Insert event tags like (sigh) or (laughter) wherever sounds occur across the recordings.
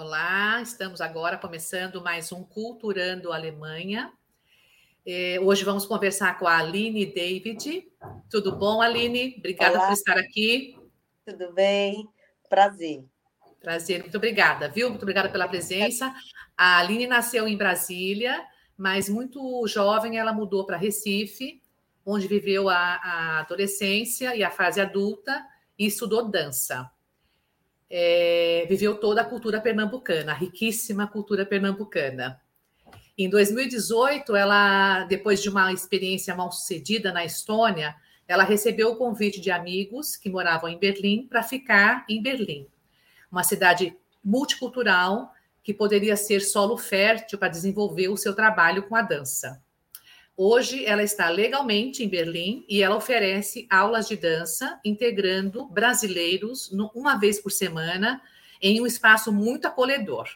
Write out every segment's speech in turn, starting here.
Olá, estamos agora começando mais um Culturando Alemanha. É, hoje vamos conversar com a Aline David. Tudo bom, Aline? Obrigada Olá. por estar aqui. Tudo bem? Prazer. Prazer, muito obrigada, viu? Muito obrigada pela presença. A Aline nasceu em Brasília, mas muito jovem ela mudou para Recife, onde viveu a, a adolescência e a fase adulta e estudou dança é, viveu toda a cultura pernambucana, a riquíssima cultura pernambucana. Em 2018, ela, depois de uma experiência mal sucedida na Estônia, ela recebeu o convite de amigos que moravam em Berlim para ficar em Berlim, uma cidade multicultural que poderia ser solo fértil para desenvolver o seu trabalho com a dança. Hoje ela está legalmente em Berlim e ela oferece aulas de dança, integrando brasileiros uma vez por semana em um espaço muito acolhedor.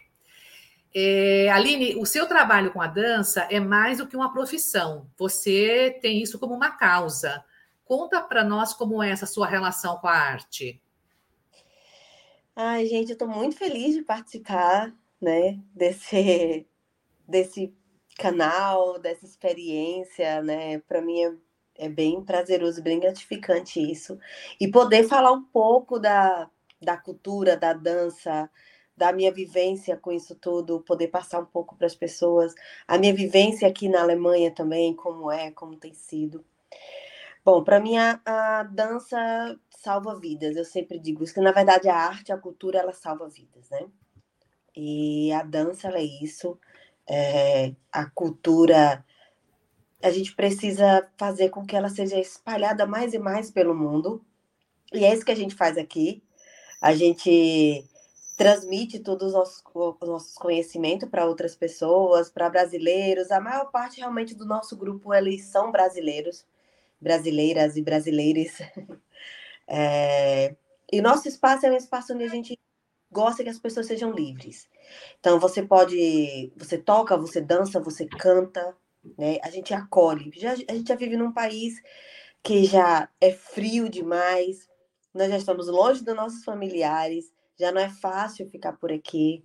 É, Aline, o seu trabalho com a dança é mais do que uma profissão. Você tem isso como uma causa. Conta para nós como é essa sua relação com a arte. Ai, gente, eu estou muito feliz de participar, né, desse, desse canal, dessa experiência, né? Para mim é, é, bem prazeroso, bem gratificante isso. E poder falar um pouco da, da cultura, da dança, da minha vivência com isso tudo, poder passar um pouco para as pessoas, a minha vivência aqui na Alemanha também, como é, como tem sido. Bom, para mim a, a, dança salva vidas. Eu sempre digo isso, que na verdade a arte, a cultura, ela salva vidas, né? E a dança, ela é isso é, a cultura, a gente precisa fazer com que ela seja espalhada mais e mais pelo mundo. E é isso que a gente faz aqui. A gente transmite todos os nossos, os nossos conhecimentos para outras pessoas, para brasileiros. A maior parte realmente do nosso grupo eles são brasileiros, brasileiras e brasileiros. (laughs) É, e nosso espaço é um espaço onde a gente gosta que as pessoas sejam livres. Então você pode, você toca, você dança, você canta, né? A gente acolhe. Já, a gente já vive num país que já é frio demais. Nós já estamos longe dos nossos familiares, já não é fácil ficar por aqui,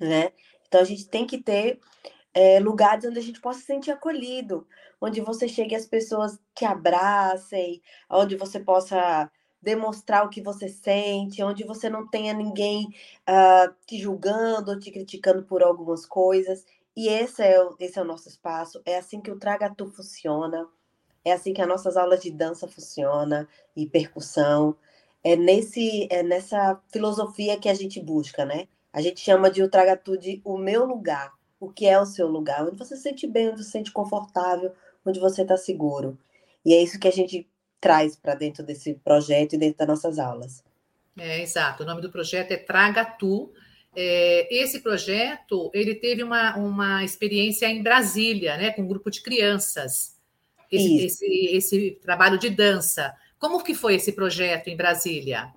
né? Então a gente tem que ter é, lugares onde a gente possa se sentir acolhido, onde você chegue as pessoas que abracem, onde você possa demonstrar o que você sente, onde você não tenha ninguém uh, te julgando ou te criticando por algumas coisas. E esse é, o, esse é o nosso espaço. É assim que o Traga Tu funciona. É assim que as nossas aulas de dança funcionam e percussão. É, nesse, é nessa filosofia que a gente busca, né? A gente chama de o Traga Tu de o meu lugar. O que é o seu lugar? Onde você se sente bem, onde você se sente confortável, onde você está seguro. E é isso que a gente traz para dentro desse projeto e dentro das nossas aulas. É, exato. O nome do projeto é Traga Tu. É, esse projeto ele teve uma, uma experiência em Brasília, né, com um grupo de crianças. Esse, esse, esse, trabalho de dança. Como que foi esse projeto em Brasília?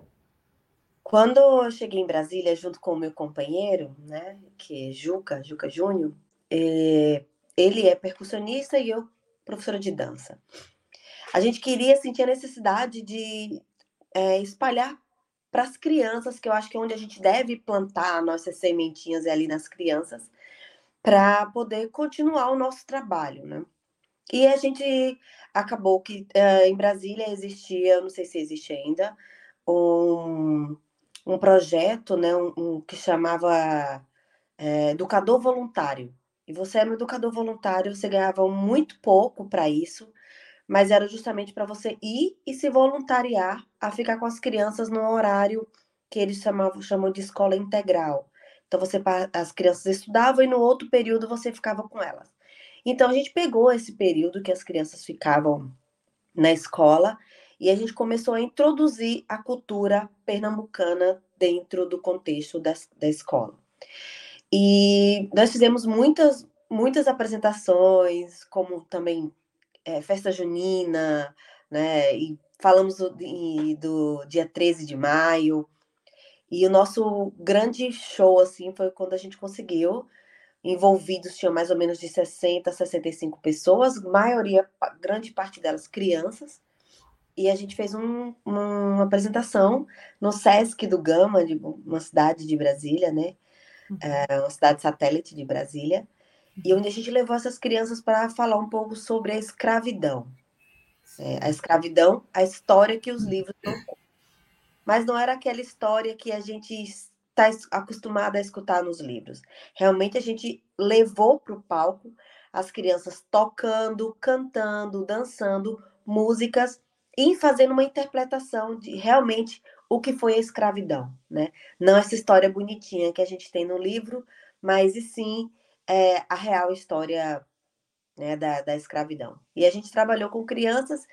Quando eu cheguei em Brasília, junto com o meu companheiro, né, que é Juca, Juca Júnior, é, ele é percussionista e eu professora de dança a gente queria sentir a necessidade de é, espalhar para as crianças, que eu acho que é onde a gente deve plantar nossas sementinhas ali nas crianças, para poder continuar o nosso trabalho, né? E a gente acabou que uh, em Brasília existia, não sei se existe ainda, um, um projeto, né, um, um que chamava é, Educador Voluntário. E você era um educador voluntário, você ganhava muito pouco para isso, mas era justamente para você ir e se voluntariar a ficar com as crianças no horário que eles chamavam, chamam de escola integral. Então você as crianças estudavam e no outro período você ficava com elas. Então a gente pegou esse período que as crianças ficavam na escola e a gente começou a introduzir a cultura pernambucana dentro do contexto da, da escola. E nós fizemos muitas muitas apresentações, como também é, festa junina, né? E falamos do, do dia 13 de maio. E o nosso grande show, assim, foi quando a gente conseguiu. Envolvidos tinham mais ou menos de 60 a 65 pessoas, maioria, grande parte delas crianças. E a gente fez um, uma apresentação no Sesc do Gama, de uma cidade de Brasília, né? é uma cidade satélite de Brasília, e onde a gente levou essas crianças para falar um pouco sobre a escravidão. É, a escravidão, a história que os livros. Mas não era aquela história que a gente está acostumada a escutar nos livros. Realmente a gente levou para o palco as crianças tocando, cantando, dançando músicas e fazendo uma interpretação de realmente o que foi a escravidão, né? Não essa história bonitinha que a gente tem no livro, mas e sim é, a real história né, da, da escravidão. E a gente trabalhou com crianças,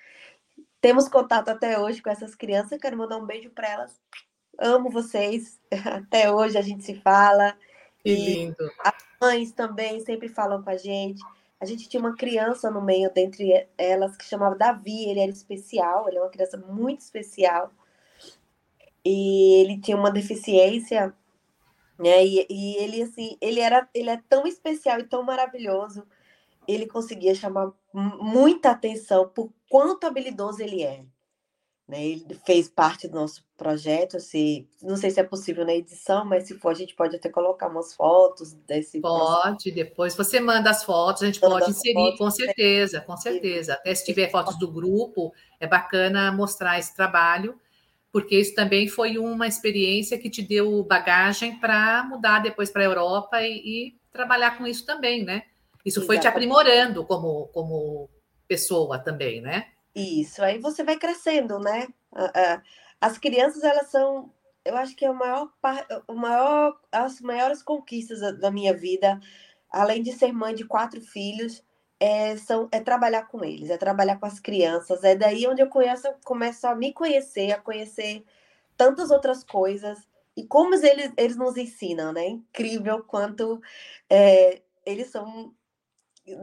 temos contato até hoje com essas crianças, quero mandar um beijo para elas. Amo vocês, (laughs) até hoje a gente se fala. Que lindo. as mães também sempre falam com a gente. A gente tinha uma criança no meio dentre elas que chamava Davi, ele era especial, ele é uma criança muito especial. E ele tinha uma deficiência né? E, e ele assim, ele era, ele é tão especial e tão maravilhoso. Ele conseguia chamar muita atenção por quanto habilidoso ele é. Né? Ele fez parte do nosso projeto, assim, não sei se é possível na edição, mas se for, a gente pode até colocar umas fotos desse. Pode, depois você manda as fotos, a gente manda pode inserir, fotos, com certeza, com certeza. Até se tiver fotos do grupo, é bacana mostrar esse trabalho porque isso também foi uma experiência que te deu bagagem para mudar depois para a Europa e, e, trabalhar com isso também, né? Isso Exatamente. foi te aprimorando como, como pessoa também, né? Isso, aí você vai crescendo, né? As crianças, elas são, eu acho que é o maior, o maior as maiores conquistas da minha vida, além de ser mãe de quatro filhos, é, são, é trabalhar com eles, é trabalhar com as crianças. É daí onde eu conheço, começo a me conhecer, a conhecer tantas outras coisas e como eles, eles nos ensinam, né? Incrível quanto é, eles são.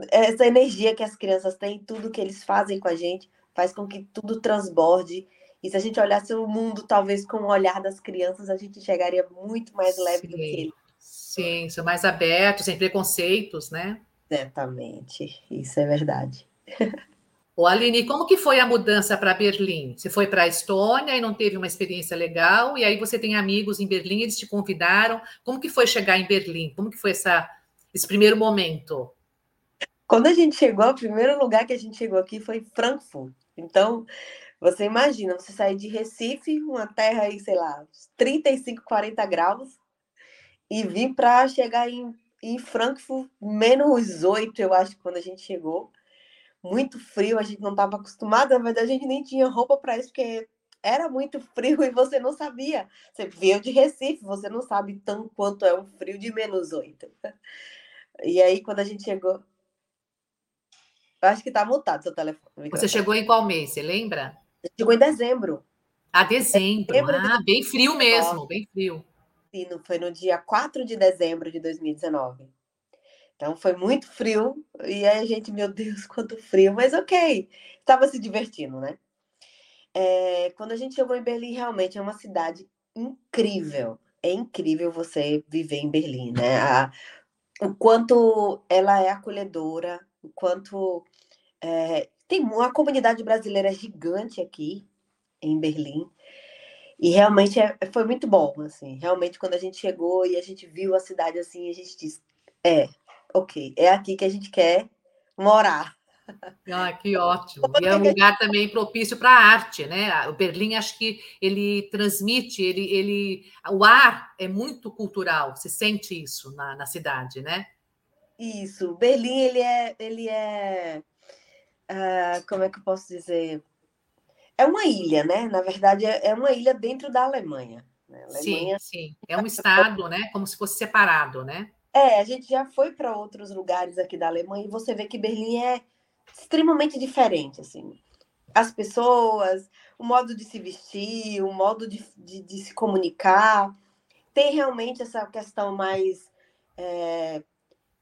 Essa energia que as crianças têm, tudo que eles fazem com a gente, faz com que tudo transborde. E se a gente olhasse o mundo, talvez com o olhar das crianças, a gente chegaria muito mais leve Sim. do que eles. Sim, são mais abertos, sem preconceitos, né? Exatamente, isso é verdade. O Aline, como que foi a mudança para Berlim? Você foi para a Estônia e não teve uma experiência legal, e aí você tem amigos em Berlim, eles te convidaram. Como que foi chegar em Berlim? Como que foi essa, esse primeiro momento? Quando a gente chegou, o primeiro lugar que a gente chegou aqui foi Frankfurt. Então, você imagina, você sair de Recife, uma terra aí, sei lá, 35, 40 graus, e vir para chegar em em Frankfurt, menos oito, eu acho, quando a gente chegou. Muito frio, a gente não estava acostumado, na verdade, a gente nem tinha roupa para isso, porque era muito frio e você não sabia. Você veio de Recife, você não sabe tão quanto é um frio de menos oito. E aí, quando a gente chegou. Eu acho que está mutado seu telefone. Você chegou em qual mês? Você lembra? Chegou em dezembro. Ah, dezembro. dezembro ah, de... bem frio mesmo, bem frio foi no dia 4 de dezembro de 2019. Então foi muito frio, e aí a gente, meu Deus, (laughs) quanto frio, mas ok, estava se divertindo, né? É, quando a gente chegou em Berlim, realmente é uma cidade incrível. É incrível você viver em Berlim, né? A, o quanto ela é acolhedora, o quanto. É, tem uma comunidade brasileira gigante aqui em Berlim. E realmente é, foi muito bom, assim. Realmente, quando a gente chegou e a gente viu a cidade assim, a gente disse: é, ok, é aqui que a gente quer morar. Ah, que ótimo. E é um lugar também propício para a arte, né? O Berlim, acho que ele transmite, ele, ele, o ar é muito cultural, se sente isso na, na cidade, né? Isso. Berlim, ele é, ele é, uh, como é que eu posso dizer? É uma ilha, né? Na verdade, é, é uma ilha dentro da Alemanha. Né? Alemanha... Sim, sim. É um estado, né? Como se fosse separado, né? É, a gente já foi para outros lugares aqui da Alemanha e você vê que Berlim é extremamente diferente, assim. As pessoas, o modo de se vestir, o modo de, de, de se comunicar. Tem realmente essa questão mais. É,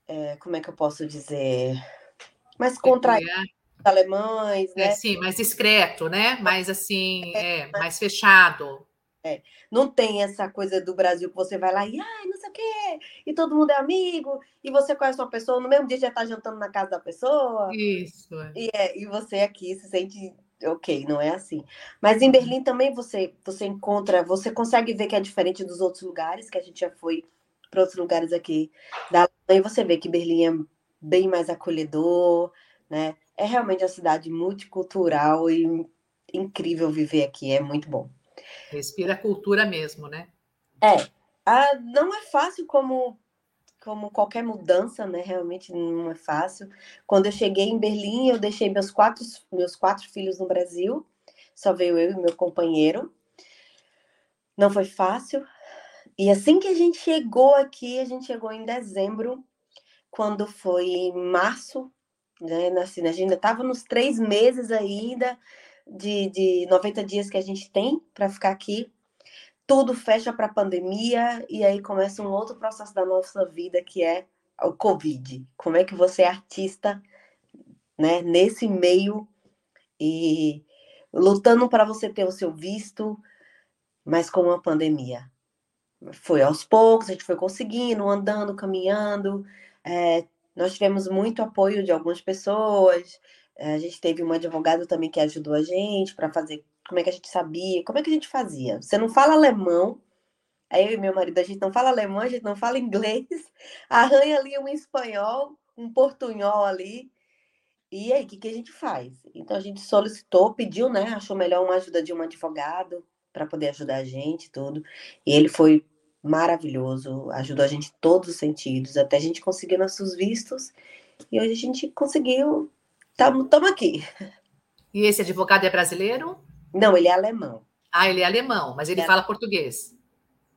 é, como é que eu posso dizer? Mais contraída alemães, é, né? É, sim, mais discreto, né? Mais assim, é, é mais fechado. É. Não tem essa coisa do Brasil que você vai lá e ai, não sei o quê, e todo mundo é amigo, e você conhece uma pessoa, no mesmo dia já está jantando na casa da pessoa. Isso. É. E, é, e você aqui se sente ok, não é assim. Mas em uhum. Berlim também você, você encontra, você consegue ver que é diferente dos outros lugares que a gente já foi para outros lugares aqui da Alemanha, você vê que Berlim é bem mais acolhedor, né? É realmente uma cidade multicultural e incrível viver aqui, é muito bom. Respira cultura mesmo, né? É. Ah, não é fácil como como qualquer mudança, né? Realmente não é fácil. Quando eu cheguei em Berlim, eu deixei meus quatro, meus quatro filhos no Brasil. Só veio eu e meu companheiro. Não foi fácil. E assim que a gente chegou aqui, a gente chegou em dezembro, quando foi em março, né? Assim, a gente ainda estava nos três meses ainda de, de 90 dias que a gente tem para ficar aqui tudo fecha para a pandemia e aí começa um outro processo da nossa vida que é o Covid. Como é que você é artista, né, nesse meio e lutando para você ter o seu visto, mas com uma pandemia. Foi aos poucos, a gente foi conseguindo, andando, caminhando. É, nós tivemos muito apoio de algumas pessoas. É, a gente teve um advogado também que ajudou a gente para fazer como é que a gente sabia, como é que a gente fazia. Você não fala alemão, aí eu e meu marido, a gente não fala alemão, a gente não fala inglês, (laughs) arranha ali um espanhol, um portunhol ali, e aí, o que, que a gente faz? Então a gente solicitou, pediu, né? Achou melhor uma ajuda de um advogado para poder ajudar a gente tudo. E ele foi maravilhoso, ajudou a gente em todos os sentidos, até a gente conseguir nossos vistos. E hoje a gente conseguiu, estamos aqui. E esse advogado é brasileiro? Não, ele é alemão. Ah, ele é alemão, mas ele é. fala português.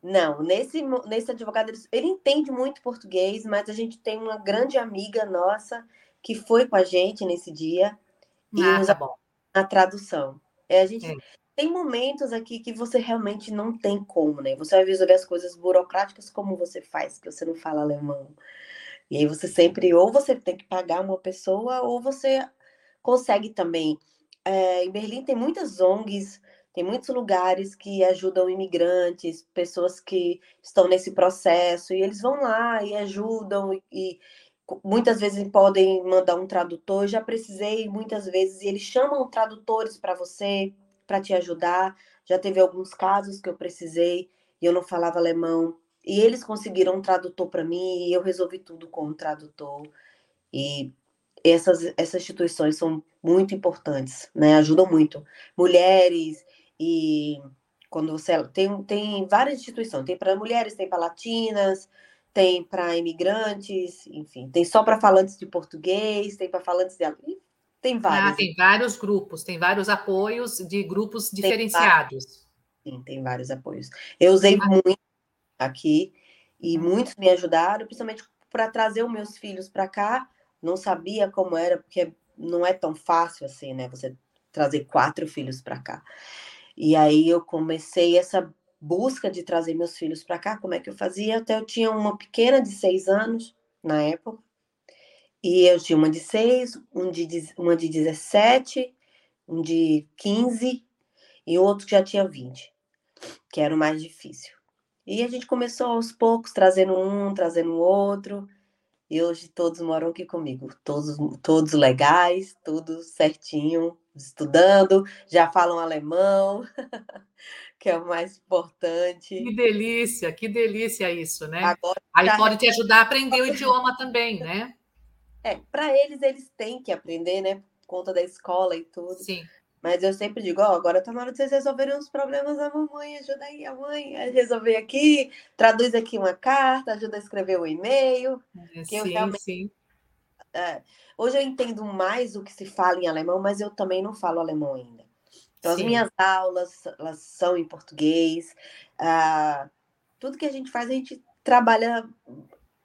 Não, nesse, nesse advogado, ele, ele entende muito português, mas a gente tem uma grande amiga nossa que foi com a gente nesse dia e ah, nos tá bom. a tradução. É, a gente é. Tem momentos aqui que você realmente não tem como, né? Você vai resolver as coisas burocráticas como você faz, que você não fala alemão. E aí você sempre, ou você tem que pagar uma pessoa, ou você consegue também é, em Berlim tem muitas ONGs, tem muitos lugares que ajudam imigrantes, pessoas que estão nesse processo, e eles vão lá e ajudam, e, muitas vezes podem mandar um tradutor. Eu já precisei muitas vezes, e eles chamam tradutores para você, para te ajudar. Já teve alguns casos que eu precisei e eu não falava alemão, e eles conseguiram um tradutor para mim, e eu resolvi tudo com um tradutor. E essas, essas instituições são muito importantes, né? Ajudam muito. Mulheres e quando você tem, tem várias instituições, tem para mulheres, tem para latinas, tem para imigrantes, enfim, tem só para falantes de português, tem para falantes de tem vários. Ah, tem vários grupos, tem vários apoios de grupos diferenciados. Sim, tem vários apoios. Eu usei ah. muito aqui e uhum. muitos me ajudaram, principalmente para trazer os meus filhos para cá não sabia como era, porque não é tão fácil assim, né? Você trazer quatro filhos para cá. E aí eu comecei essa busca de trazer meus filhos para cá. Como é que eu fazia? Até eu tinha uma pequena de seis anos na época. E eu tinha uma de seis, um de, uma de 17, um de 15 e outro que já tinha 20, que era o mais difícil. E a gente começou aos poucos, trazendo um, trazendo outro. E hoje todos moram aqui comigo, todos, todos legais, tudo certinho, estudando, já falam alemão, (laughs) que é o mais importante. Que delícia, que delícia isso, né? Agora, Aí já... pode te ajudar a aprender o (laughs) idioma também, né? É, para eles, eles têm que aprender, né? Por conta da escola e tudo. Sim. Mas eu sempre digo, ó, oh, agora tá na hora de vocês resolverem os problemas da mamãe, ajuda aí a mãe a resolver aqui, traduz aqui uma carta, ajuda a escrever o um e-mail. É, que sim, eu realmente... sim. É, hoje eu entendo mais o que se fala em alemão, mas eu também não falo alemão ainda. Então, sim. as minhas aulas, elas são em português. Ah, tudo que a gente faz, a gente trabalha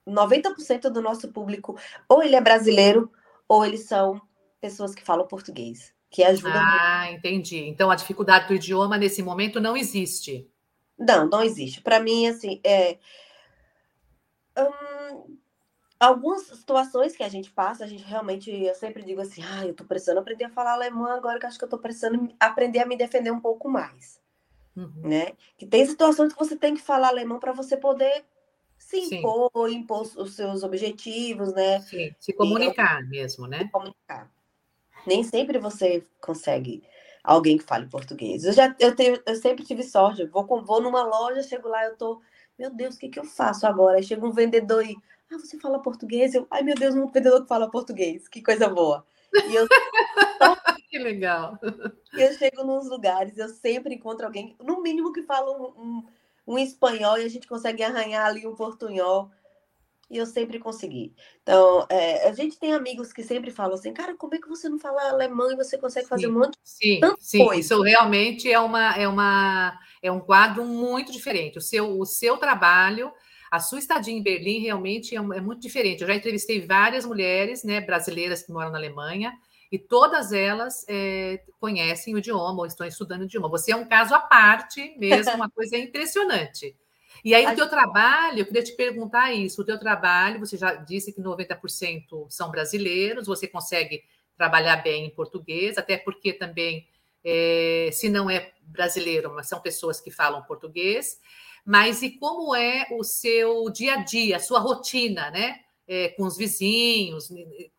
90% do nosso público, ou ele é brasileiro, ou eles são pessoas que falam português que ajuda ah, muito. entendi. Então a dificuldade do idioma nesse momento não existe. Não, não existe. Para mim, assim, é. Hum, algumas situações que a gente passa, a gente realmente, eu sempre digo assim, ah, eu tô precisando aprender a falar alemão agora que acho que eu tô precisando aprender a me defender um pouco mais. Uhum. Né? Que tem situações que você tem que falar alemão para você poder se impor, Sim. impor os seus objetivos, né? Sim, se comunicar e, mesmo, né? Se comunicar nem sempre você consegue alguém que fale português. Eu já eu, tenho, eu sempre tive sorte. Eu vou, vou numa loja, chego lá, eu tô, meu Deus, o que, que eu faço agora? Aí chega um vendedor e, ah, você fala português? Eu, ai meu Deus, um vendedor que fala português, que coisa boa. E eu (laughs) que legal. Eu chego nos lugares, eu sempre encontro alguém, no mínimo que fala um, um, um espanhol e a gente consegue arranhar ali um portunhol e eu sempre consegui. Então, é, a gente tem amigos que sempre falam assim, cara, como é que você não fala alemão e você consegue sim, fazer um monte sim, de sim, coisa? Isso realmente é uma é uma é um quadro muito diferente. O seu o seu trabalho, a sua estadia em Berlim realmente é, é muito diferente. Eu já entrevistei várias mulheres, né, brasileiras que moram na Alemanha e todas elas é, conhecem o idioma ou estão estudando o idioma. Você é um caso à parte mesmo, uma (laughs) coisa impressionante. E aí, o teu trabalho, eu queria te perguntar isso: o teu trabalho, você já disse que 90% são brasileiros, você consegue trabalhar bem em português, até porque também, é, se não é brasileiro, mas são pessoas que falam português. Mas e como é o seu dia a dia, a sua rotina, né? É, com os vizinhos,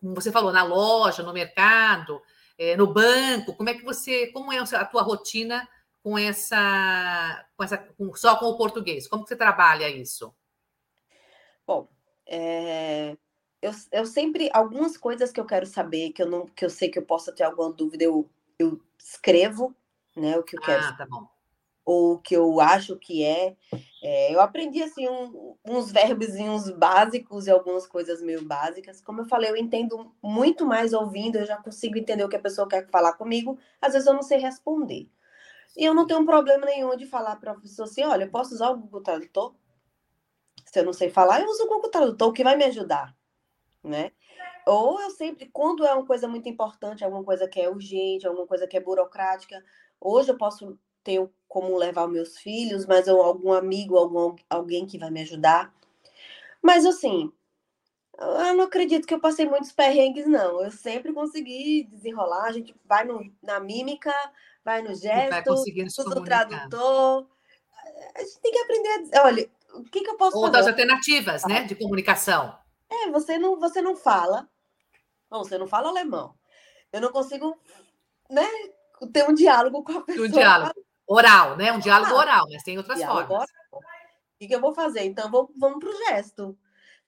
como você falou, na loja, no mercado, é, no banco, como é que você, como é a tua rotina com essa, com essa com, só com o português? Como que você trabalha isso? Bom, é, eu, eu sempre algumas coisas que eu quero saber que eu não que eu sei que eu possa ter alguma dúvida eu, eu escrevo, né? O que eu quero. Ah, tá bom. Ou o que eu acho que é. é eu aprendi assim um, uns verbozinhos básicos e algumas coisas meio básicas. Como eu falei, eu entendo muito mais ouvindo. Eu já consigo entender o que a pessoa quer falar comigo. Às vezes eu não sei responder. E eu não tenho problema nenhum de falar para a pessoa assim: olha, eu posso usar o Google Tradutor? Se eu não sei falar, eu uso o Google Tradutor, que vai me ajudar, né? Ou eu sempre, quando é uma coisa muito importante, alguma coisa que é urgente, alguma coisa que é burocrática, hoje eu posso ter como levar meus filhos, mas ou algum amigo, algum, alguém que vai me ajudar. Mas assim, eu não acredito que eu passei muitos perrengues, não. Eu sempre consegui desenrolar. A gente vai no, na mímica, vai no gesto, usa o tradutor. A gente tem que aprender a dizer, olha, o que, que eu posso Outras fazer? alternativas, né, de comunicação. É, você não, você não fala. Não, você não fala alemão. Eu não consigo, né, ter um diálogo com a pessoa. Um diálogo oral, né? Um diálogo oral, mas tem outras diálogo formas. O que, que eu vou fazer? Então, vou, vamos para o gesto.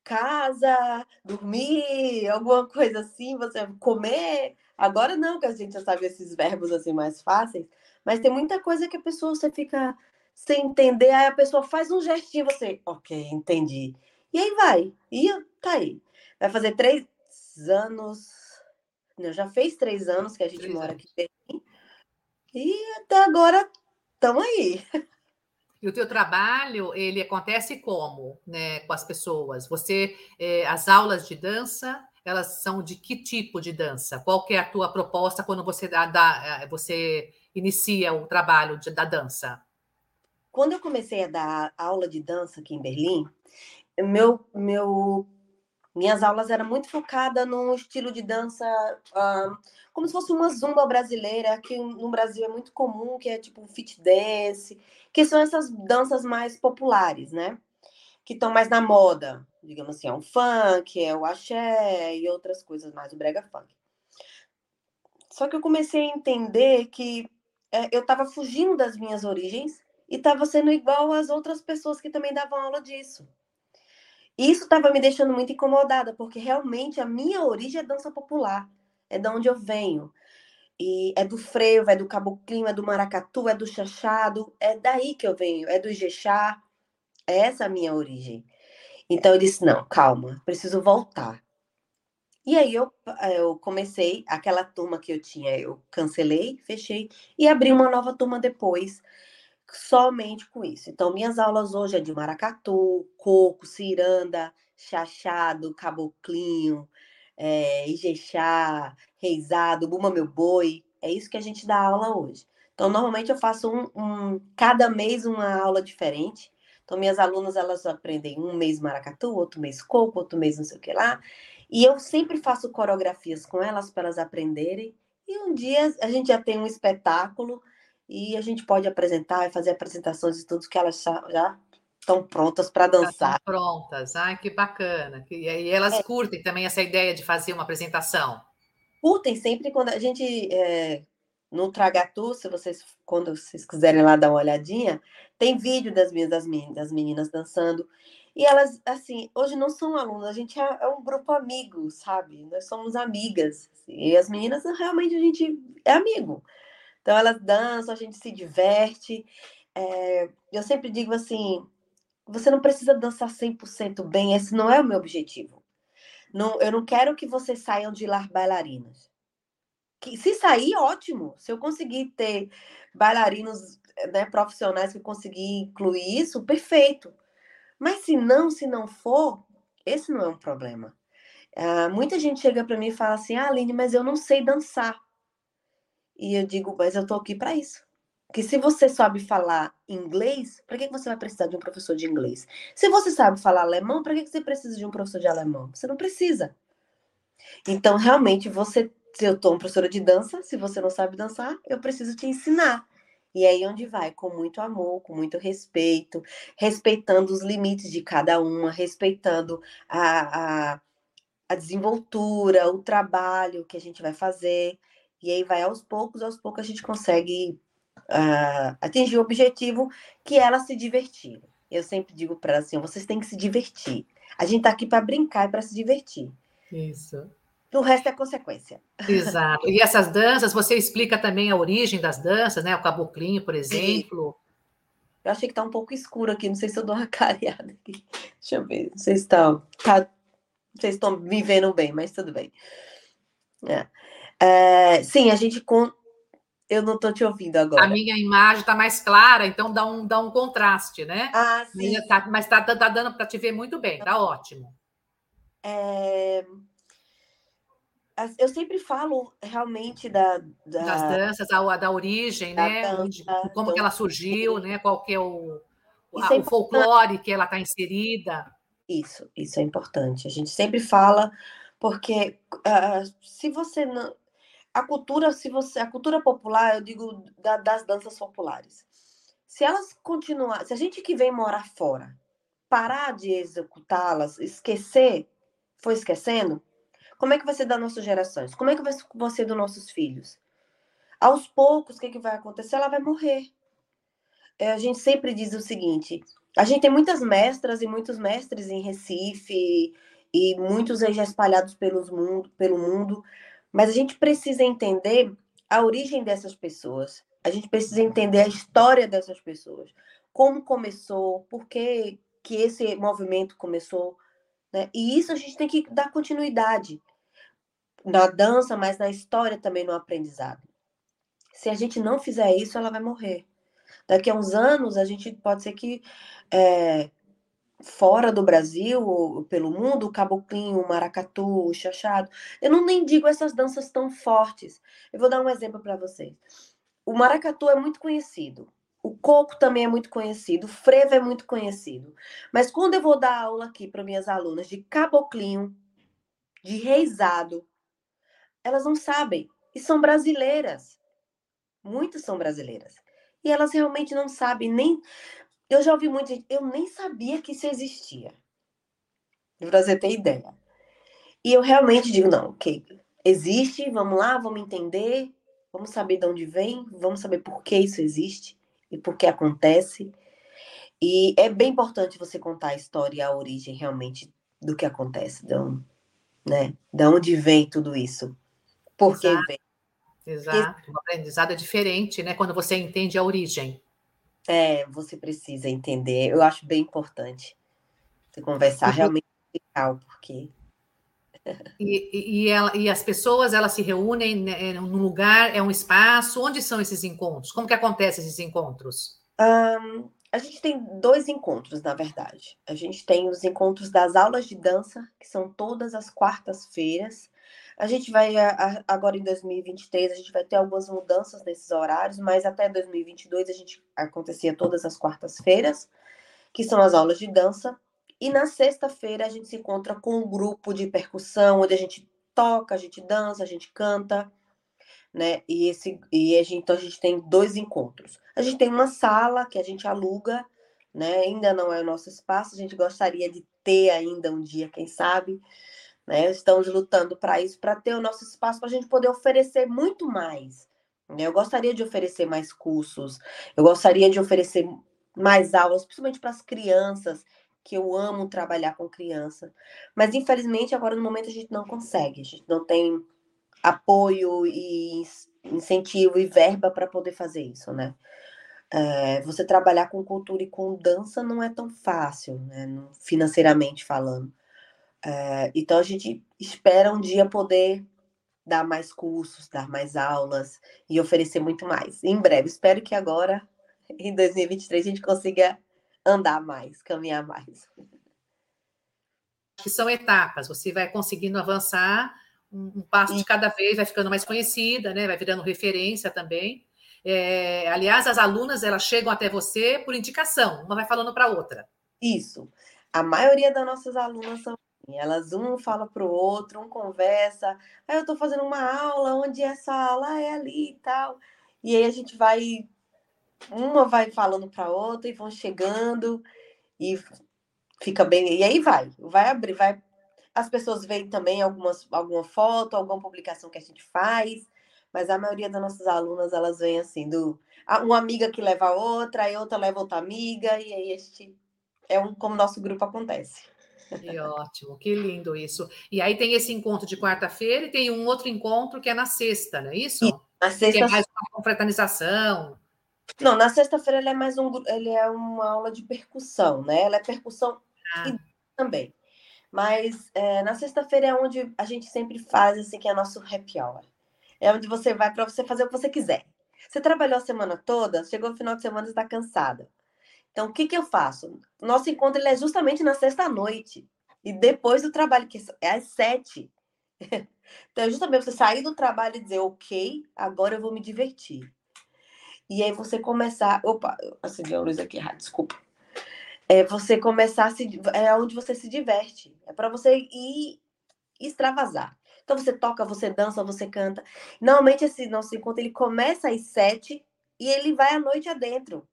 Casa, dormir, alguma coisa assim, você comer. Agora não, que a gente já sabe esses verbos assim mais fáceis, mas tem muita coisa que a pessoa você fica sem entender, aí a pessoa faz um gestinho, você, ok, entendi. E aí vai, e tá aí. Vai fazer três anos, não, já fez três anos que a gente três mora anos. aqui e até agora estamos aí. E o teu trabalho, ele acontece como, né, com as pessoas? Você, é, as aulas de dança, elas são de que tipo de dança? Qual que é a tua proposta quando você dá, dá eh, você inicia o trabalho de, da dança? Quando eu comecei a dar aula de dança aqui em Berlim, meu, meu, minhas aulas eram muito focadas no estilo de dança, como se fosse uma zumba brasileira, que no Brasil é muito comum, que é tipo fit dance, que são essas danças mais populares, né? Que estão mais na moda digamos assim, é um funk, é o axé e outras coisas mais, o brega funk. Só que eu comecei a entender que é, eu estava fugindo das minhas origens e estava sendo igual às outras pessoas que também davam aula disso. Isso estava me deixando muito incomodada, porque realmente a minha origem é dança popular, é de onde eu venho. E é do frevo, é do caboclinho, é do maracatu, é do chachado, é daí que eu venho, é do ijexá. É essa a minha origem. Então eu disse: não, calma, preciso voltar. E aí eu, eu comecei, aquela turma que eu tinha, eu cancelei, fechei e abri uma nova turma depois, somente com isso. Então, minhas aulas hoje é de maracatu, coco, ciranda, chachado, caboclinho, é, ijexá, reizado, buma meu boi. É isso que a gente dá aula hoje. Então, normalmente eu faço um, um cada mês uma aula diferente. Então, minhas alunas, elas aprendem um mês maracatu, outro mês coco, outro mês não sei o que lá. E eu sempre faço coreografias com elas para elas aprenderem. E um dia a gente já tem um espetáculo e a gente pode apresentar e fazer apresentações de tudo que elas já estão prontas para dançar. Estão prontas, ai que bacana. E aí elas é. curtem também essa ideia de fazer uma apresentação. Curtem sempre quando a gente é, no Tragatu, se vocês, quando vocês quiserem lá dar uma olhadinha, tem vídeo das minhas das meninas, das meninas dançando. E elas, assim, hoje não são alunas, a gente é, é um grupo amigo, sabe? Nós somos amigas. Assim, e as meninas, realmente, a gente é amigo. Então, elas dançam, a gente se diverte. É, eu sempre digo assim: você não precisa dançar 100% bem, esse não é o meu objetivo. Não, eu não quero que vocês saiam de lá bailarinas. Que, se sair, ótimo. Se eu conseguir ter bailarinos né, profissionais que conseguir incluir isso, perfeito. Mas se não, se não for, esse não é um problema. Uh, muita gente chega para mim e fala assim: Ah, Aline, mas eu não sei dançar. E eu digo, mas eu tô aqui para isso. Que se você sabe falar inglês, para que você vai precisar de um professor de inglês? Se você sabe falar alemão, para que você precisa de um professor de alemão? Você não precisa. Então, realmente, você, se eu estou uma professora de dança, se você não sabe dançar, eu preciso te ensinar. E aí onde vai? Com muito amor, com muito respeito, respeitando os limites de cada uma, respeitando a, a, a desenvoltura, o trabalho que a gente vai fazer. E aí vai aos poucos, aos poucos a gente consegue uh, atingir o objetivo que é ela se divertir. Eu sempre digo para ela assim: vocês têm que se divertir. A gente está aqui para brincar e para se divertir. Isso. O resto é consequência. Exato. E essas danças, você explica também a origem das danças, né? O caboclinho, por exemplo. Eu achei que está um pouco escuro aqui, não sei se eu dou uma (laughs) careada aqui. Deixa eu ver, não sei se está. Tá, vocês estão me vendo bem, mas tudo bem. É. É, sim, a gente. Com... Eu não estou te ouvindo agora. A minha imagem está mais clara, então dá um, dá um contraste, né? Ah, sim. Tá, mas está tá dando para te ver muito bem, tá ótimo. É... Eu sempre falo realmente da, da... das danças, da, da origem, da né? Dança, como que ela surgiu, né? Qual que é o, a, é o folclore que ela está inserida. Isso, isso é importante. A gente sempre fala, porque uh, se você não a cultura, se você, a cultura popular, eu digo da, das danças populares. Se elas continuar, se a gente que vem morar fora parar de executá-las, esquecer, foi esquecendo, como é que vai ser das nossas gerações? Como é que vai ser dos nossos filhos? Aos poucos, o que, que vai acontecer? Ela vai morrer. É, a gente sempre diz o seguinte: a gente tem muitas mestras e muitos mestres em Recife e muitos aí já espalhados pelos mundo, pelo mundo, mas a gente precisa entender a origem dessas pessoas. A gente precisa entender a história dessas pessoas. Como começou, por que, que esse movimento começou. Né? E isso a gente tem que dar continuidade na dança, mas na história também, no aprendizado. Se a gente não fizer isso, ela vai morrer. Daqui a uns anos, a gente pode ser que é, fora do Brasil ou pelo mundo, o caboclinho, o maracatu, o chachado. Eu não nem digo essas danças tão fortes. Eu vou dar um exemplo para vocês. O maracatu é muito conhecido. O coco também é muito conhecido, o frevo é muito conhecido. Mas quando eu vou dar aula aqui para minhas alunas de caboclinho, de reizado, elas não sabem. E são brasileiras. Muitas são brasileiras. E elas realmente não sabem nem eu já ouvi muito gente, eu nem sabia que isso existia. Pra você ter ideia. E eu realmente digo, não, ok, existe, vamos lá, vamos entender, vamos saber de onde vem, vamos saber por que isso existe e por que acontece. E é bem importante você contar a história e a origem realmente do que acontece, de onde, né? De onde vem tudo isso. Por que vem. Exato. O aprendizado é diferente, né? Quando você entende a origem. É, você precisa entender. Eu acho bem importante você conversar uhum. realmente legal, porque. E, e, ela, e as pessoas elas se reúnem né, num lugar, é um espaço. Onde são esses encontros? Como que acontecem esses encontros? Um, a gente tem dois encontros, na verdade. A gente tem os encontros das aulas de dança, que são todas as quartas-feiras, a gente vai, agora em 2023, a gente vai ter algumas mudanças nesses horários, mas até 2022 a gente acontecia todas as quartas-feiras, que são as aulas de dança. E na sexta-feira a gente se encontra com um grupo de percussão, onde a gente toca, a gente dança, a gente canta, né? E, esse, e a gente, então a gente tem dois encontros. A gente tem uma sala que a gente aluga, né? Ainda não é o nosso espaço, a gente gostaria de ter ainda um dia, quem sabe, né? Estamos lutando para isso, para ter o nosso espaço, para a gente poder oferecer muito mais. Eu gostaria de oferecer mais cursos, eu gostaria de oferecer mais aulas, principalmente para as crianças, que eu amo trabalhar com criança. Mas, infelizmente, agora no momento a gente não consegue, a gente não tem apoio e incentivo e verba para poder fazer isso, né? É, você trabalhar com cultura e com dança não é tão fácil, né? financeiramente falando. É, então a gente espera um dia poder dar mais cursos, dar mais aulas e oferecer muito mais. Em breve, espero que agora, (laughs) em 2023, a gente consiga andar mais, caminhar mais. Que são etapas, você vai conseguindo avançar um, um passo de cada vez, vai ficando mais conhecida, né? vai virando referência também. É, aliás, as alunas elas chegam até você por indicação, uma vai falando para a outra. Isso. A maioria das nossas alunas são elas um fala para o outro, um conversa. Aí eu estou fazendo uma aula, onde essa aula é ali e tal. E aí a gente vai, uma vai falando para outra e vão chegando e fica bem. E aí vai, vai abrir, vai. As pessoas veem também algumas, alguma foto, alguma publicação que a gente faz mas a maioria das nossas alunas, elas vêm assim, do uma amiga que leva a outra, aí outra leva outra amiga, e aí a gente é um como nosso grupo acontece. Que ótimo, que lindo isso. E aí tem esse encontro de quarta-feira e tem um outro encontro que é na sexta, não é isso? Na sexta... Que é mais uma confraternização. Não, na sexta-feira ele é mais um ele é uma aula de percussão, né? Ela é percussão ah. também. Mas é, na sexta-feira é onde a gente sempre faz assim que é nosso happy hour é onde você vai para você fazer o que você quiser. Você trabalhou a semana toda, chegou no final de semana e está cansada. Então, o que, que eu faço? Nosso encontro ele é justamente na sexta-noite. E depois do trabalho, que é às sete. (laughs) Então, é justamente você sair do trabalho e dizer, ok, agora eu vou me divertir. E aí você começar. Opa, acendi a luz aqui errado, desculpa. É você começar a se. É onde você se diverte. É para você ir extravasar. Então você toca, você dança, você canta. Normalmente esse nosso encontro ele começa às sete e ele vai à noite adentro.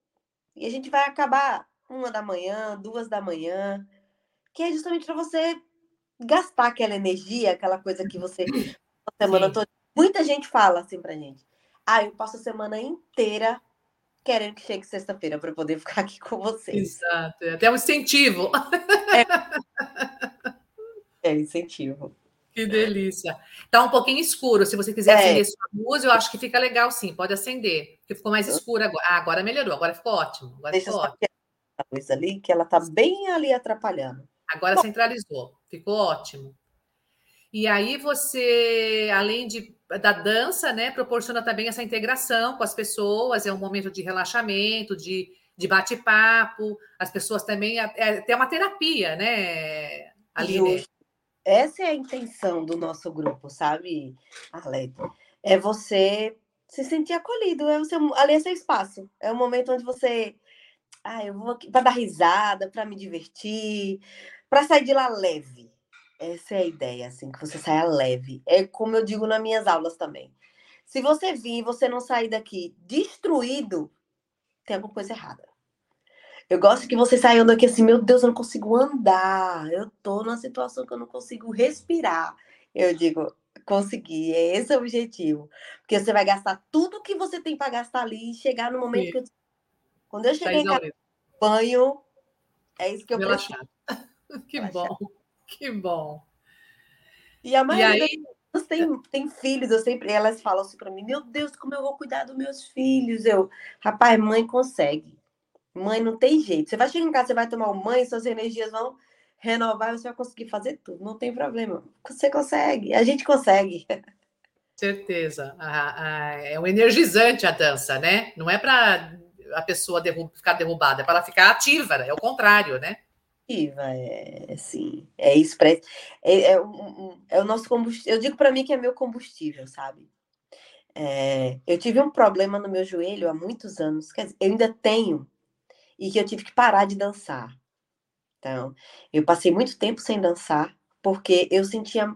E a gente vai acabar uma da manhã, duas da manhã, que é justamente para você gastar aquela energia, aquela coisa que você a semana Sim. toda. Muita gente fala assim pra gente: "Ah, eu passo a semana inteira querendo que chegue sexta-feira para poder ficar aqui com vocês". Exato, é até um incentivo. É, (laughs) é incentivo. Que delícia. Tá um pouquinho escuro. Se você quiser é. acender sua luz, eu acho que fica legal sim. Pode acender. Porque ficou mais escuro agora. Ah, agora melhorou. Agora ficou ótimo. Agora Deixa ficou ótimo. A luz ali, que ela tá bem ali atrapalhando. Agora Bom. centralizou. Ficou ótimo. E aí você, além de, da dança, né, proporciona também essa integração com as pessoas. É um momento de relaxamento, de, de bate-papo. As pessoas também... É, é, tem uma terapia, né, Aline? Justo. Essa é a intenção do nosso grupo, sabe, Arlete? É você se sentir acolhido, é você, ali é seu espaço. É o momento onde você. Ah, eu vou aqui para dar risada, para me divertir, para sair de lá leve. Essa é a ideia, assim, que você saia leve. É como eu digo nas minhas aulas também. Se você vir e você não sair daqui destruído, tem alguma coisa errada. Eu gosto que você saiam daqui assim, meu Deus, eu não consigo andar. Eu tô numa situação que eu não consigo respirar. Eu digo, consegui, é esse o objetivo. Porque você vai gastar tudo que você tem para gastar ali e chegar no momento Sim. que eu... Quando eu cheguei tá em banho, é isso que eu preciso. (laughs) que Relaxado. bom, que bom. E a maioria e aí... tem, tem filhos, eu sempre, elas falam assim para mim, meu Deus, como eu vou cuidar dos meus filhos? Eu, rapaz, mãe consegue. Mãe, não tem jeito. Você vai chegar em casa, você vai tomar um banho, suas energias vão renovar, você vai conseguir fazer tudo. Não tem problema. Você consegue. A gente consegue. Certeza. é um energizante a dança, né? Não é para a pessoa ficar derrubada, é para ela ficar ativa, é o contrário, né? Ativa, é sim. É isso. É, é, é, é o nosso combustível. Eu digo para mim que é meu combustível, sabe? É, eu tive um problema no meu joelho há muitos anos. Quer dizer, eu ainda tenho, e que eu tive que parar de dançar. Então, eu passei muito tempo sem dançar, porque eu sentia,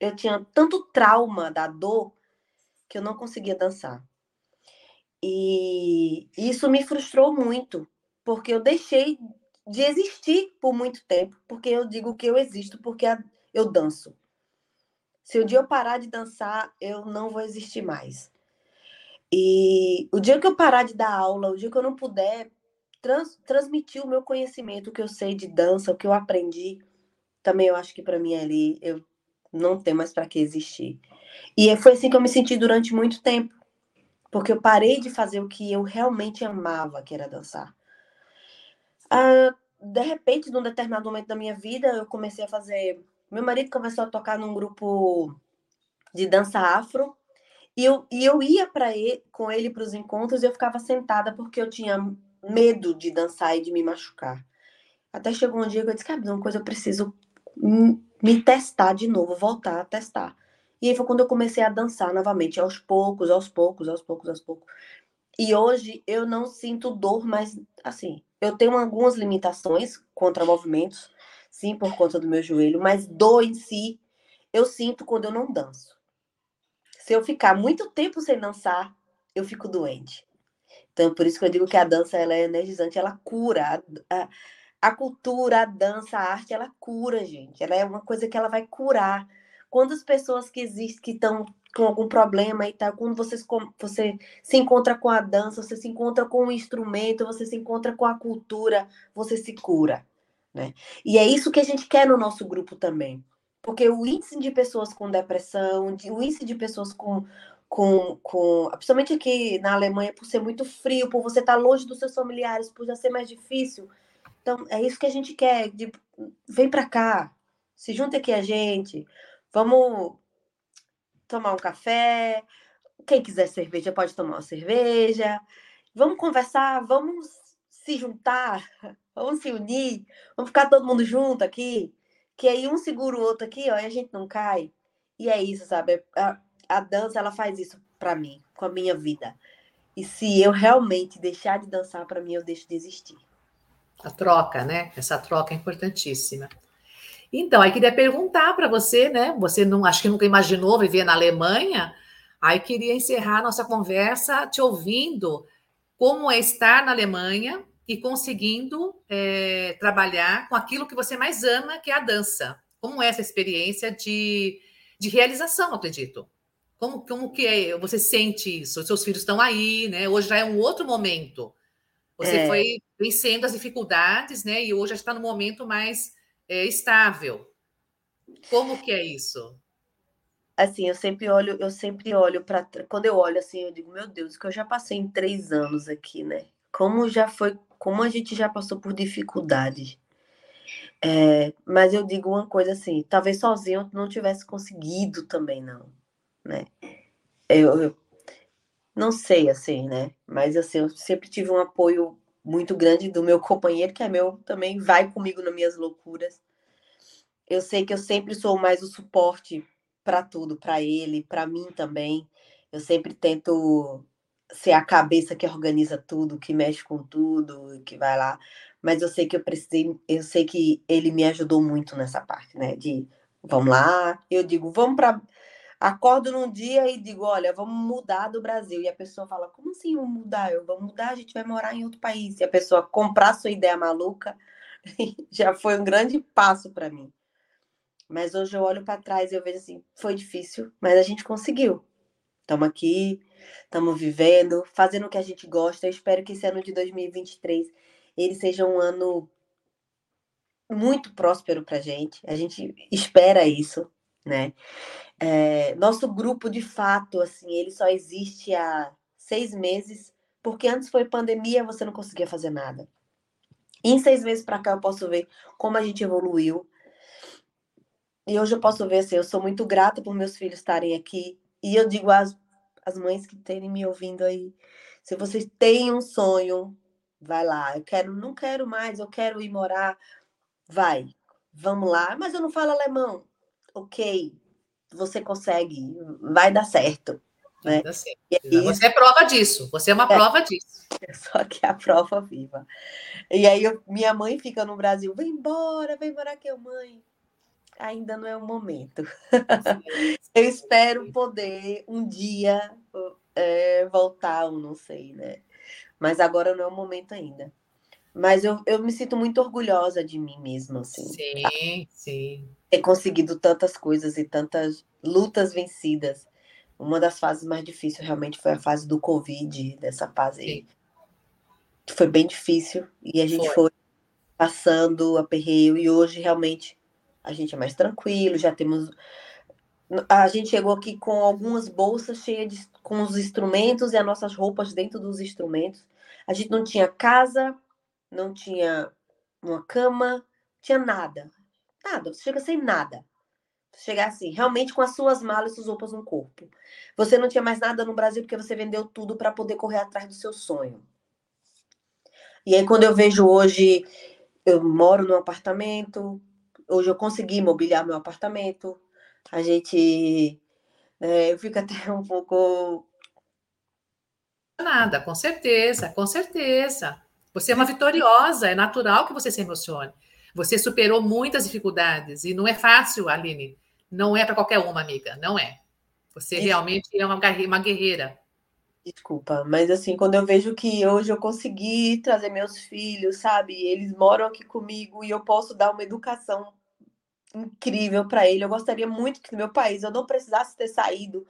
eu tinha tanto trauma da dor que eu não conseguia dançar. E isso me frustrou muito, porque eu deixei de existir por muito tempo, porque eu digo que eu existo porque eu danço. Se o dia eu parar de dançar, eu não vou existir mais. E o dia que eu parar de dar aula, o dia que eu não puder trans, transmitir o meu conhecimento, o que eu sei de dança, o que eu aprendi, também eu acho que para mim ali eu não tem mais para que existir. E foi assim que eu me senti durante muito tempo, porque eu parei de fazer o que eu realmente amava, que era dançar. Ah, de repente, num determinado momento da minha vida, eu comecei a fazer. Meu marido começou a tocar num grupo de dança afro. E eu, e eu ia para ele, com ele para os encontros e eu ficava sentada porque eu tinha medo de dançar e de me machucar. Até chegou um dia que eu disse, cara, uma coisa eu preciso me testar de novo, voltar a testar. E aí foi quando eu comecei a dançar novamente, aos poucos, aos poucos, aos poucos, aos poucos. E hoje eu não sinto dor, mas assim, eu tenho algumas limitações contra movimentos, sim, por conta do meu joelho, mas dor em si eu sinto quando eu não danço. Se eu ficar muito tempo sem dançar, eu fico doente. Então, por isso que eu digo que a dança ela é energizante, ela cura. A, a cultura, a dança, a arte, ela cura, gente. Ela é uma coisa que ela vai curar. Quando as pessoas que existem, que estão com algum problema e tal, quando você, você se encontra com a dança, você se encontra com o instrumento, você se encontra com a cultura, você se cura, né? E é isso que a gente quer no nosso grupo também. Porque o índice de pessoas com depressão, o índice de pessoas com, com, com. Principalmente aqui na Alemanha, por ser muito frio, por você estar longe dos seus familiares, por já ser mais difícil. Então, é isso que a gente quer. De, vem para cá, se junta aqui a gente, vamos tomar um café. Quem quiser cerveja pode tomar uma cerveja. Vamos conversar, vamos se juntar, (laughs) vamos se unir, vamos ficar todo mundo junto aqui. Que aí um segura o outro aqui, ó, e a gente não cai. E é isso, sabe? A, a dança, ela faz isso para mim, com a minha vida. E se eu realmente deixar de dançar, para mim, eu deixo de existir. A troca, né? Essa troca é importantíssima. Então, aí queria perguntar para você, né? Você não acho que nunca imaginou viver na Alemanha. Aí queria encerrar nossa conversa te ouvindo como é estar na Alemanha e conseguindo é, trabalhar com aquilo que você mais ama, que é a dança. Como é essa experiência de, de realização, acredito? Como, como que é, você sente isso? Os seus filhos estão aí, né? Hoje já é um outro momento. Você é. foi vencendo as dificuldades, né? E hoje já está no momento mais é, estável. Como que é isso? Assim, eu sempre olho, eu sempre olho para quando eu olho assim, eu digo, meu Deus, que eu já passei em três anos aqui, né? Como já foi, como a gente já passou por dificuldades. É, mas eu digo uma coisa assim, talvez sozinho eu não tivesse conseguido também, não, né? Eu, eu não sei, assim, né? Mas assim, eu sempre tive um apoio muito grande do meu (laughs) companheiro, que é meu, também vai comigo nas minhas loucuras. Eu sei que eu sempre sou mais o suporte para tudo, para ele, para mim também. Eu sempre tento ser a cabeça que organiza tudo, que mexe com tudo, que vai lá. Mas eu sei que eu precisei, eu sei que ele me ajudou muito nessa parte, né? De vamos lá, eu digo, vamos para acordo num dia e digo, olha, vamos mudar do Brasil. E a pessoa fala, como assim vamos mudar? Eu, vamos mudar, a gente vai morar em outro país. E a pessoa comprar sua ideia maluca (laughs) já foi um grande passo para mim. Mas hoje eu olho para trás e eu vejo assim, foi difícil, mas a gente conseguiu. Estamos aqui, estamos vivendo, fazendo o que a gente gosta. Eu espero que esse ano de 2023 ele seja um ano muito próspero para a gente. A gente espera isso, né? É, nosso grupo, de fato, assim, ele só existe há seis meses, porque antes foi pandemia, você não conseguia fazer nada. E em seis meses para cá eu posso ver como a gente evoluiu. E hoje eu posso ver, assim, eu sou muito grata por meus filhos estarem aqui. E eu digo às, às mães que terem me ouvindo aí, se vocês têm um sonho, vai lá. Eu quero, não quero mais, eu quero ir morar. Vai, vamos lá. Mas eu não falo alemão. Ok, você consegue, vai dar certo. Né? Dar certo. Aí, você é prova disso, você é uma é, prova disso. (laughs) Só que é a prova viva. E aí eu, minha mãe fica no Brasil, vem embora, vem morar aqui, mãe. Ainda não é o momento. Eu espero poder um dia é, voltar, ou não sei, né? Mas agora não é o momento ainda. Mas eu, eu me sinto muito orgulhosa de mim mesma, assim. Sim, tá? sim. Ter conseguido tantas coisas e tantas lutas vencidas. uma das fases mais difíceis realmente foi a fase do Covid, dessa fase Sim. que foi bem difícil. E a gente foi, foi passando aperreio, e hoje realmente a gente é mais tranquilo, já temos. A gente chegou aqui com algumas bolsas cheias de, com os instrumentos e as nossas roupas dentro dos instrumentos. A gente não tinha casa, não tinha uma cama, tinha nada. Nada, você chega sem nada. Você chega assim, realmente com as suas malas e suas roupas no corpo. Você não tinha mais nada no Brasil porque você vendeu tudo para poder correr atrás do seu sonho. E aí, quando eu vejo hoje, eu moro num apartamento, hoje eu consegui mobiliar meu apartamento, a gente. É, eu fico até um pouco. Nada, com certeza, com certeza. Você é uma vitoriosa, é natural que você se emocione. Você superou muitas dificuldades e não é fácil, Aline. Não é para qualquer uma, amiga, não é. Você realmente é uma guerreira. Desculpa, mas assim, quando eu vejo que hoje eu consegui trazer meus filhos, sabe? Eles moram aqui comigo e eu posso dar uma educação incrível para ele. Eu gostaria muito que no meu país eu não precisasse ter saído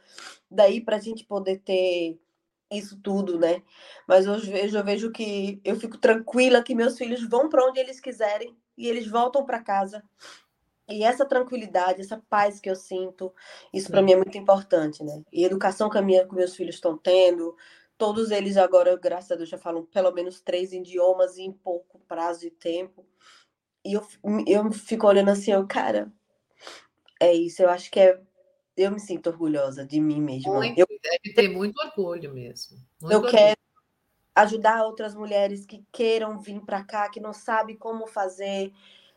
daí para a gente poder ter isso tudo, né? Mas hoje eu vejo, eu vejo que eu fico tranquila que meus filhos vão para onde eles quiserem e eles voltam para casa. E essa tranquilidade, essa paz que eu sinto, isso para mim é muito importante, né? E a educação que, a minha, que meus filhos estão tendo, todos eles agora, graças a Deus, já falam pelo menos três idiomas em pouco prazo de tempo. E eu, eu fico olhando assim, eu, cara, é isso, eu acho que é eu me sinto orgulhosa de mim mesma. Muito, eu, deve ter muito orgulho mesmo. Muito eu orgulho. quero ajudar outras mulheres que queiram vir para cá, que não sabem como fazer.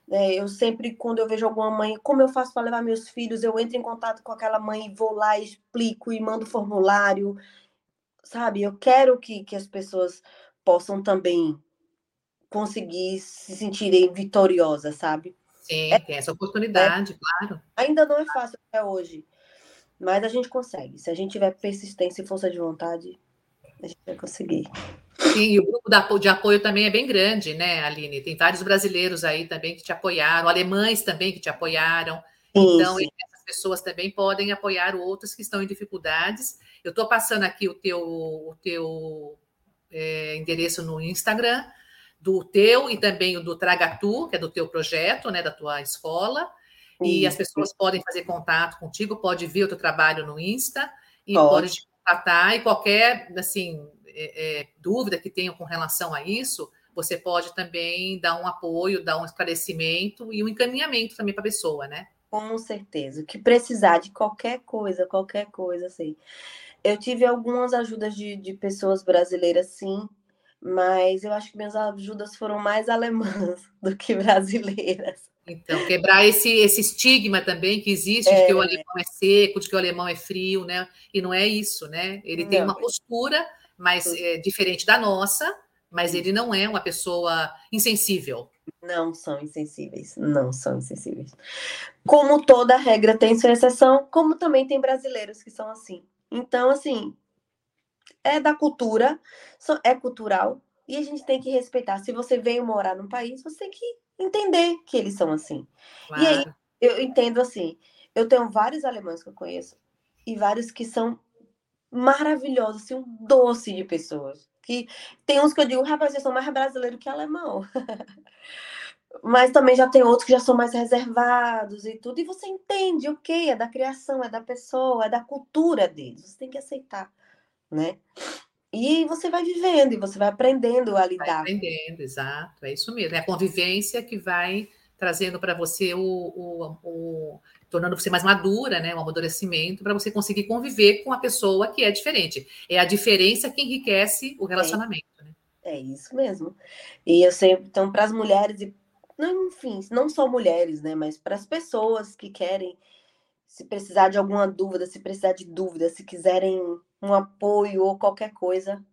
É, eu sempre, quando eu vejo alguma mãe, como eu faço para levar meus filhos, eu entro em contato com aquela mãe, vou lá, explico e mando formulário, sabe? Eu quero que, que as pessoas possam também conseguir se sentirem vitoriosas, sabe? Sim, é, tem essa oportunidade, é, claro. Ainda não é fácil até hoje, mas a gente consegue. Se a gente tiver persistência e força de vontade, a gente vai conseguir. Sim, e o grupo de apoio também é bem grande, né, Aline? Tem vários brasileiros aí também que te apoiaram, alemães também que te apoiaram. Sim, então, sim. essas pessoas também podem apoiar outros que estão em dificuldades. Eu estou passando aqui o teu, o teu é, endereço no Instagram, do teu e também o do Tragatu, que é do teu projeto, né, da tua escola. E as pessoas podem fazer contato contigo, pode ver o teu trabalho no Insta e pode, pode te contatar. E qualquer assim, é, é, dúvida que tenham com relação a isso, você pode também dar um apoio, dar um esclarecimento e um encaminhamento também para a pessoa, né? Com certeza. Que precisar de qualquer coisa, qualquer coisa, assim. Eu tive algumas ajudas de, de pessoas brasileiras, sim, mas eu acho que minhas ajudas foram mais (laughs) alemãs do que brasileiras. Então, quebrar esse, esse estigma também que existe é... de que o é. alemão é seco, de que o alemão é frio, né? E não é isso, né? Ele tem uma postura mais é, diferente da nossa, mas ele não é uma pessoa insensível. Não são insensíveis, não são insensíveis. Como toda regra tem sua exceção, como também tem brasileiros que são assim. Então, assim, é da cultura, é cultural, e a gente tem que respeitar. Se você veio morar num país, você tem que entender que eles são assim. Claro. E aí, eu entendo assim, eu tenho vários alemães que eu conheço, e vários que são maravilhosos, assim, um doce de pessoas. Que tem uns que eu digo, rapaz, vocês são mais brasileiros que alemão. (laughs) Mas também já tem outros que já são mais reservados e tudo. E você entende, ok, é da criação, é da pessoa, é da cultura deles. Você tem que aceitar, né? E você vai vivendo e você vai aprendendo a lidar. Vai aprendendo, exato. É isso mesmo. É a convivência que vai trazendo para você o, o, o, tornando você mais madura, né, um amadurecimento para você conseguir conviver com a pessoa que é diferente. É a diferença que enriquece o relacionamento. É, né? é isso mesmo. E eu sempre, então, para as mulheres e enfim, não só mulheres, né, mas para as pessoas que querem se precisar de alguma dúvida, se precisar de dúvida, se quiserem um apoio ou qualquer coisa,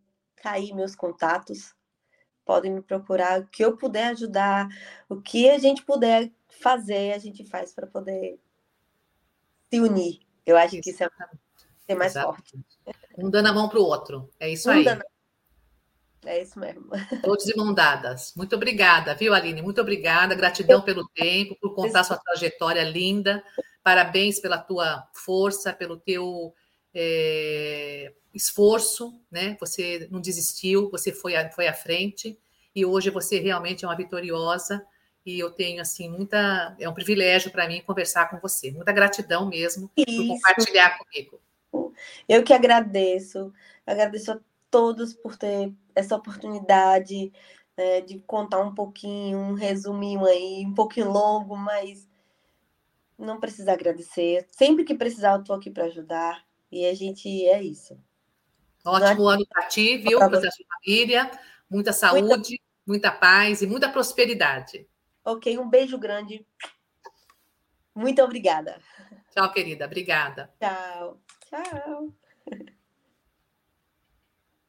tá aí meus contatos. Podem me procurar, o que eu puder ajudar, o que a gente puder fazer, a gente faz para poder se unir. Eu acho que isso é, é mais Exato. forte. Um dando a mão para o outro. É isso um aí. Dando... É isso mesmo. (laughs) Todos de mão dadas. Muito obrigada, viu, Aline? Muito obrigada. Gratidão pelo tempo, por contar sua trajetória linda. Parabéns pela tua força, pelo teu é, esforço, né? Você não desistiu, você foi, a, foi à frente e hoje você realmente é uma vitoriosa e eu tenho assim muita é um privilégio para mim conversar com você. Muita gratidão mesmo Isso. por compartilhar comigo. Eu que agradeço. Agradeço a todos por ter essa oportunidade é, de contar um pouquinho um resuminho aí um pouquinho longo mas não precisa agradecer. Sempre que precisar eu tô aqui para ajudar e a gente é isso ótimo ano para ti viu para sua família muita saúde muita... muita paz e muita prosperidade Ok, um beijo grande. Muito obrigada. Tchau, querida. Obrigada. Tchau. Tchau. (laughs)